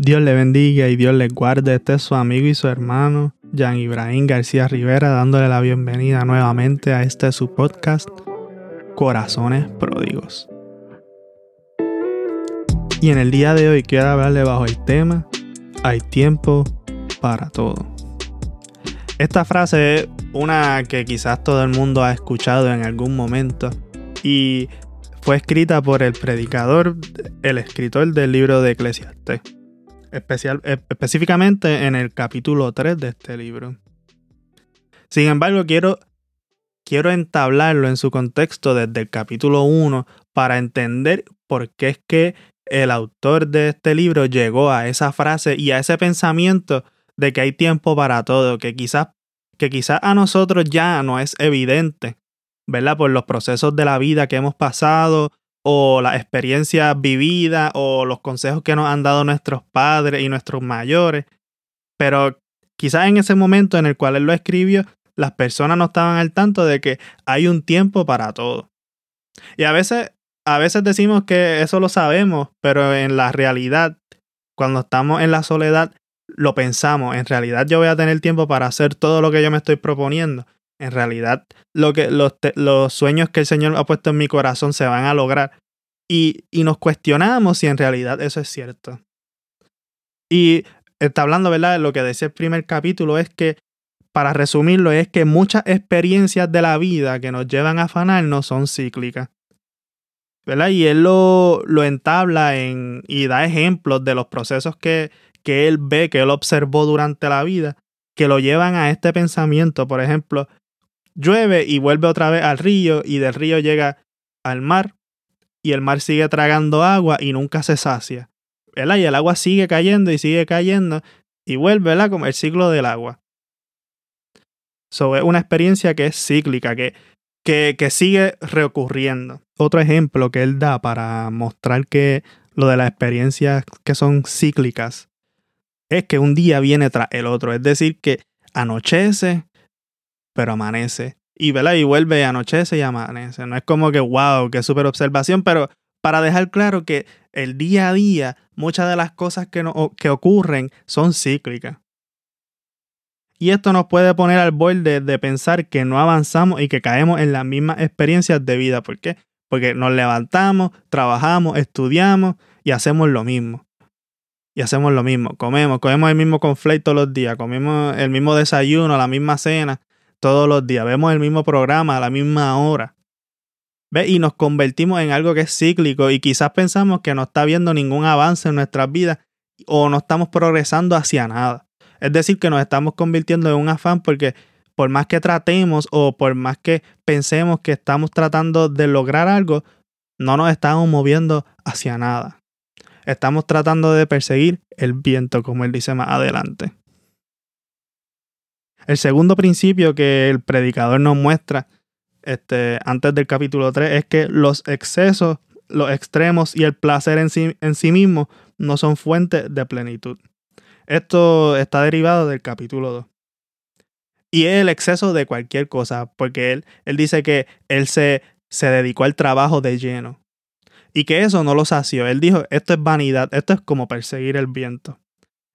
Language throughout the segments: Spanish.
Dios le bendiga y Dios le guarde. Este es su amigo y su hermano, Jan Ibrahim García Rivera, dándole la bienvenida nuevamente a este su podcast, Corazones Pródigos. Y en el día de hoy quiero hablarle bajo el tema Hay tiempo para todo. Esta frase es una que quizás todo el mundo ha escuchado en algún momento y fue escrita por el predicador, el escritor del libro de Eclesiastes, especial, eh, específicamente en el capítulo 3 de este libro. Sin embargo, quiero, quiero entablarlo en su contexto desde el capítulo 1 para entender por qué es que el autor de este libro llegó a esa frase y a ese pensamiento de que hay tiempo para todo, que quizás que quizás a nosotros ya no es evidente, ¿verdad? Por los procesos de la vida que hemos pasado o las experiencias vividas o los consejos que nos han dado nuestros padres y nuestros mayores. Pero quizás en ese momento en el cual él lo escribió, las personas no estaban al tanto de que hay un tiempo para todo. Y a veces, a veces decimos que eso lo sabemos, pero en la realidad, cuando estamos en la soledad, lo pensamos. En realidad yo voy a tener tiempo para hacer todo lo que yo me estoy proponiendo en realidad lo que, los, los, sueños que el Señor ha puesto en mi corazón se van a lograr. Y, y nos cuestionamos si en realidad eso es cierto. Y está hablando, ¿verdad? Lo que decía el primer capítulo es que, para resumirlo, es que muchas experiencias de la vida que nos llevan a afanarnos son cíclicas. ¿verdad? Y él lo, lo entabla en, y da ejemplos de los procesos que, que él ve, que él observó durante la vida, que lo llevan a este pensamiento. Por ejemplo, llueve y vuelve otra vez al río y del río llega al mar y el mar sigue tragando agua y nunca se sacia. ¿verdad? Y el agua sigue cayendo y sigue cayendo y vuelve ¿verdad? como el ciclo del agua. So, es una experiencia que es cíclica, que, que, que sigue reocurriendo. Otro ejemplo que él da para mostrar que lo de las experiencias que son cíclicas es que un día viene tras el otro. Es decir, que anochece, pero amanece. Y, y vuelve, anochece y amanece. No es como que, wow, qué super observación, pero para dejar claro que el día a día, muchas de las cosas que, no, que ocurren son cíclicas. Y esto nos puede poner al borde de pensar que no avanzamos y que caemos en las mismas experiencias de vida. ¿Por qué? Porque nos levantamos, trabajamos, estudiamos y hacemos lo mismo. Y hacemos lo mismo. Comemos, comemos el mismo conflicto todos los días, comemos el mismo desayuno, la misma cena, todos los días. Vemos el mismo programa a la misma hora. ¿Ve? Y nos convertimos en algo que es cíclico y quizás pensamos que no está habiendo ningún avance en nuestras vidas o no estamos progresando hacia nada. Es decir, que nos estamos convirtiendo en un afán porque por más que tratemos o por más que pensemos que estamos tratando de lograr algo, no nos estamos moviendo hacia nada. Estamos tratando de perseguir el viento, como él dice más adelante. El segundo principio que el predicador nos muestra este, antes del capítulo 3 es que los excesos, los extremos y el placer en sí, en sí mismo no son fuentes de plenitud. Esto está derivado del capítulo 2. Y es el exceso de cualquier cosa, porque él, él dice que él se, se dedicó al trabajo de lleno. Y que eso no lo sació. Él dijo, esto es vanidad, esto es como perseguir el viento.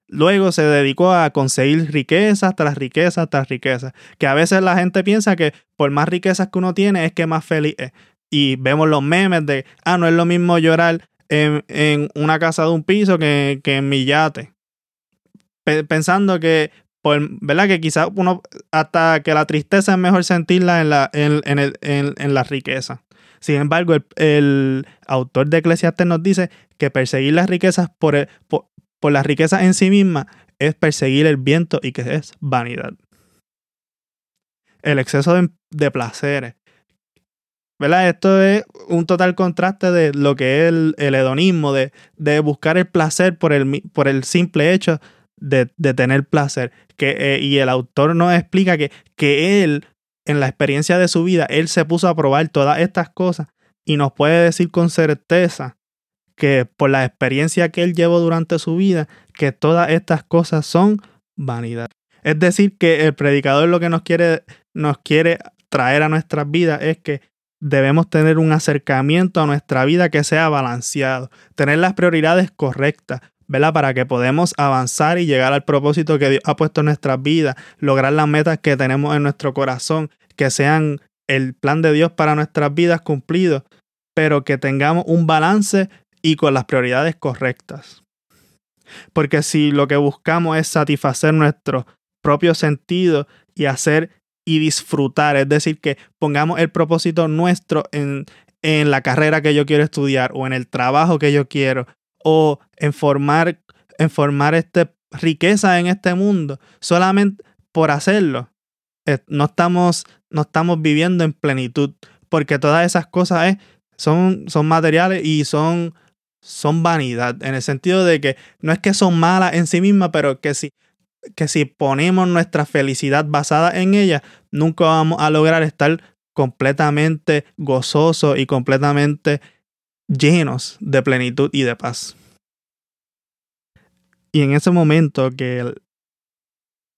Luego se dedicó a conseguir riquezas tras riquezas tras riquezas. Que a veces la gente piensa que por más riquezas que uno tiene es que más feliz es. Y vemos los memes de, ah, no es lo mismo llorar en, en una casa de un piso que, que en mi yate. pensando que, por, ¿verdad? Que quizás uno, hasta que la tristeza es mejor sentirla en la, en, en, el, en, riqueza. Sin embargo, el, el, autor de Eclesiastes nos dice que perseguir las riquezas por, el, por, por la riqueza en sí misma es perseguir el viento y que es vanidad. El exceso de, placeres. ¿Verdad? Esto es un total contraste de lo que es el, hedonismo, de, de, buscar el placer por el, por el simple hecho de, de tener placer. Que, eh, y el autor nos explica que, que él, en la experiencia de su vida, él se puso a probar todas estas cosas y nos puede decir con certeza que por la experiencia que él llevó durante su vida, que todas estas cosas son vanidad. Es decir, que el predicador lo que nos quiere, nos quiere traer a nuestras vidas es que debemos tener un acercamiento a nuestra vida que sea balanceado, tener las prioridades correctas, ¿verdad? Para que podamos avanzar y llegar al propósito que Dios ha puesto en nuestras vidas, lograr las metas que tenemos en nuestro corazón, que sean el plan de Dios para nuestras vidas cumplido, pero que tengamos un balance y con las prioridades correctas. Porque si lo que buscamos es satisfacer nuestro propio sentido y hacer y disfrutar, es decir, que pongamos el propósito nuestro en, en la carrera que yo quiero estudiar o en el trabajo que yo quiero o en formar, en formar este, riqueza en este mundo, solamente por hacerlo, eh, no estamos, no estamos viviendo en plenitud, porque todas esas cosas eh, son, son materiales y son, son vanidad, en el sentido de que no es que son malas en sí mismas, pero que si, que si ponemos nuestra felicidad basada en ellas, nunca vamos a lograr estar completamente gozosos y completamente llenos de plenitud y de paz. Y en ese momento que el,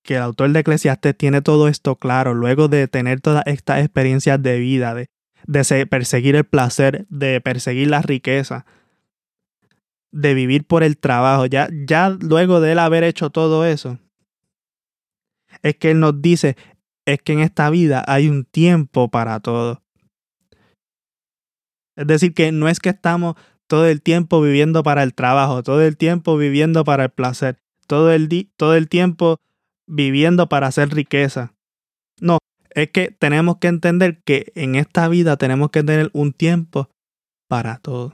que el autor de Eclesiastes tiene todo esto claro, luego de tener todas estas experiencias de vida, de, de perseguir el placer, de perseguir la riqueza, de vivir por el trabajo, ya, ya luego de él haber hecho todo eso, es que él nos dice, es que en esta vida hay un tiempo para todo. Es decir, que no es que estamos todo el tiempo viviendo para el trabajo, todo el tiempo viviendo para el placer, todo el, todo el tiempo viviendo para hacer riqueza. No, es que tenemos que entender que en esta vida tenemos que tener un tiempo para todo.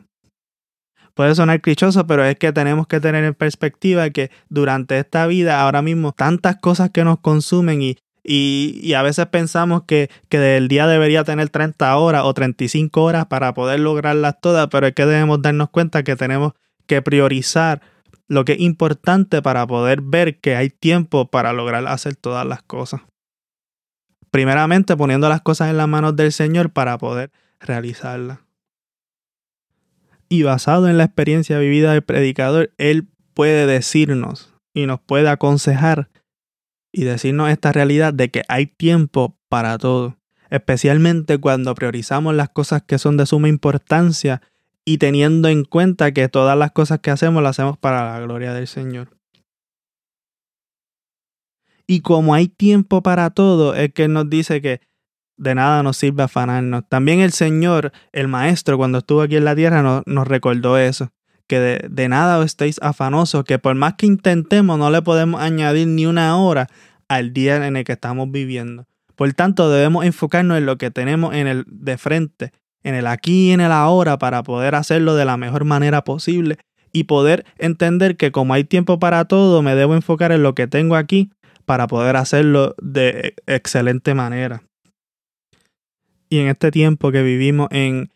Puede sonar clichoso, pero es que tenemos que tener en perspectiva que durante esta vida, ahora mismo, tantas cosas que nos consumen y, y, a veces pensamos que, que el día debería tener 30 horas o 35 horas para poder lograrlas todas, pero es que debemos darnos cuenta que tenemos que priorizar lo que es importante para poder ver que hay tiempo para lograr hacer todas las cosas. Primeramente poniendo las cosas en las manos del Señor para poder realizarlas. Y basado en la experiencia vivida del predicador, Él puede decirnos y nos puede aconsejar y decirnos esta realidad de que hay tiempo para todo, especialmente cuando priorizamos las cosas que son de suma importancia y teniendo en cuenta que todas las cosas que hacemos las hacemos para la gloria del Señor. Y como hay tiempo para todo, es que nos dice que de nada nos sirve afanarnos. También el Señor, el Maestro, cuando estuvo aquí en la tierra, nos, recordó eso que de, nada estéis afanosos, que por más que intentemos no le podemos añadir ni una hora al día en el que estamos viviendo. Por tanto, debemos enfocarnos en lo que tenemos en el de frente, en el aquí y en el ahora para poder hacerlo de la mejor manera posible y poder entender que como hay tiempo para todo, me debo enfocar en lo que tengo aquí para poder hacerlo de excelente manera. Y en este tiempo que vivimos en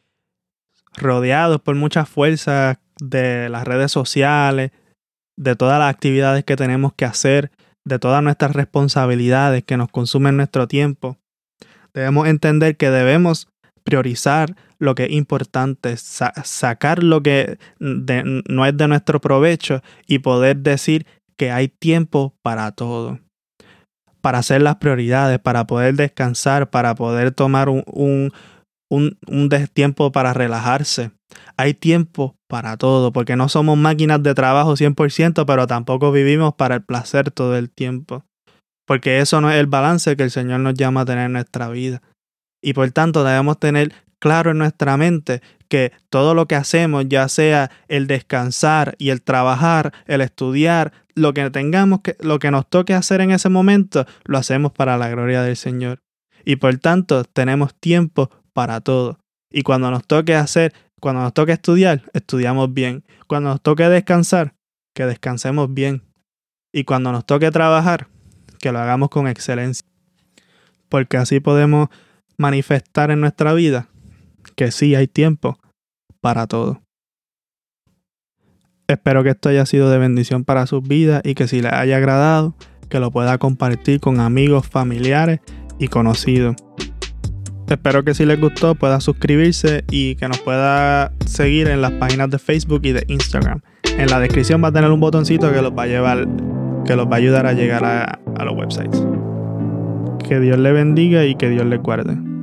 rodeados por muchas fuerzas de las redes sociales, de todas las actividades que tenemos que hacer, de todas nuestras responsabilidades que nos consumen nuestro tiempo. Debemos entender que debemos priorizar lo que es importante, sacar lo que no es de nuestro provecho y poder decir que hay tiempo para todo, para hacer las prioridades, para poder descansar, para poder tomar un, un, un, un tiempo para relajarse. Hay tiempo para todo, porque no somos máquinas de trabajo 100%, pero tampoco vivimos para el placer todo el tiempo. Porque eso no es el balance que el Señor nos llama a tener en nuestra vida. Y por tanto debemos tener claro en nuestra mente que todo lo que hacemos, ya sea el descansar y el trabajar, el estudiar, lo que tengamos que, lo que nos toque hacer en ese momento, lo hacemos para la gloria del Señor. Y por tanto tenemos tiempo para todo. Y cuando nos toque hacer cuando nos toque estudiar, estudiamos bien. Cuando nos toque descansar, que descansemos bien. Y cuando nos toque trabajar, que lo hagamos con excelencia. Porque así podemos manifestar en nuestra vida que sí hay tiempo para todo. Espero que esto haya sido de bendición para sus vidas y que si les haya agradado, que lo pueda compartir con amigos, familiares y conocidos. Espero que si les gustó pueda suscribirse y que nos pueda seguir en las páginas de Facebook y de Instagram. En la descripción va a tener un botoncito que los va a llevar, que los va a ayudar a llegar a, a los websites. Que Dios le bendiga y que Dios les guarde.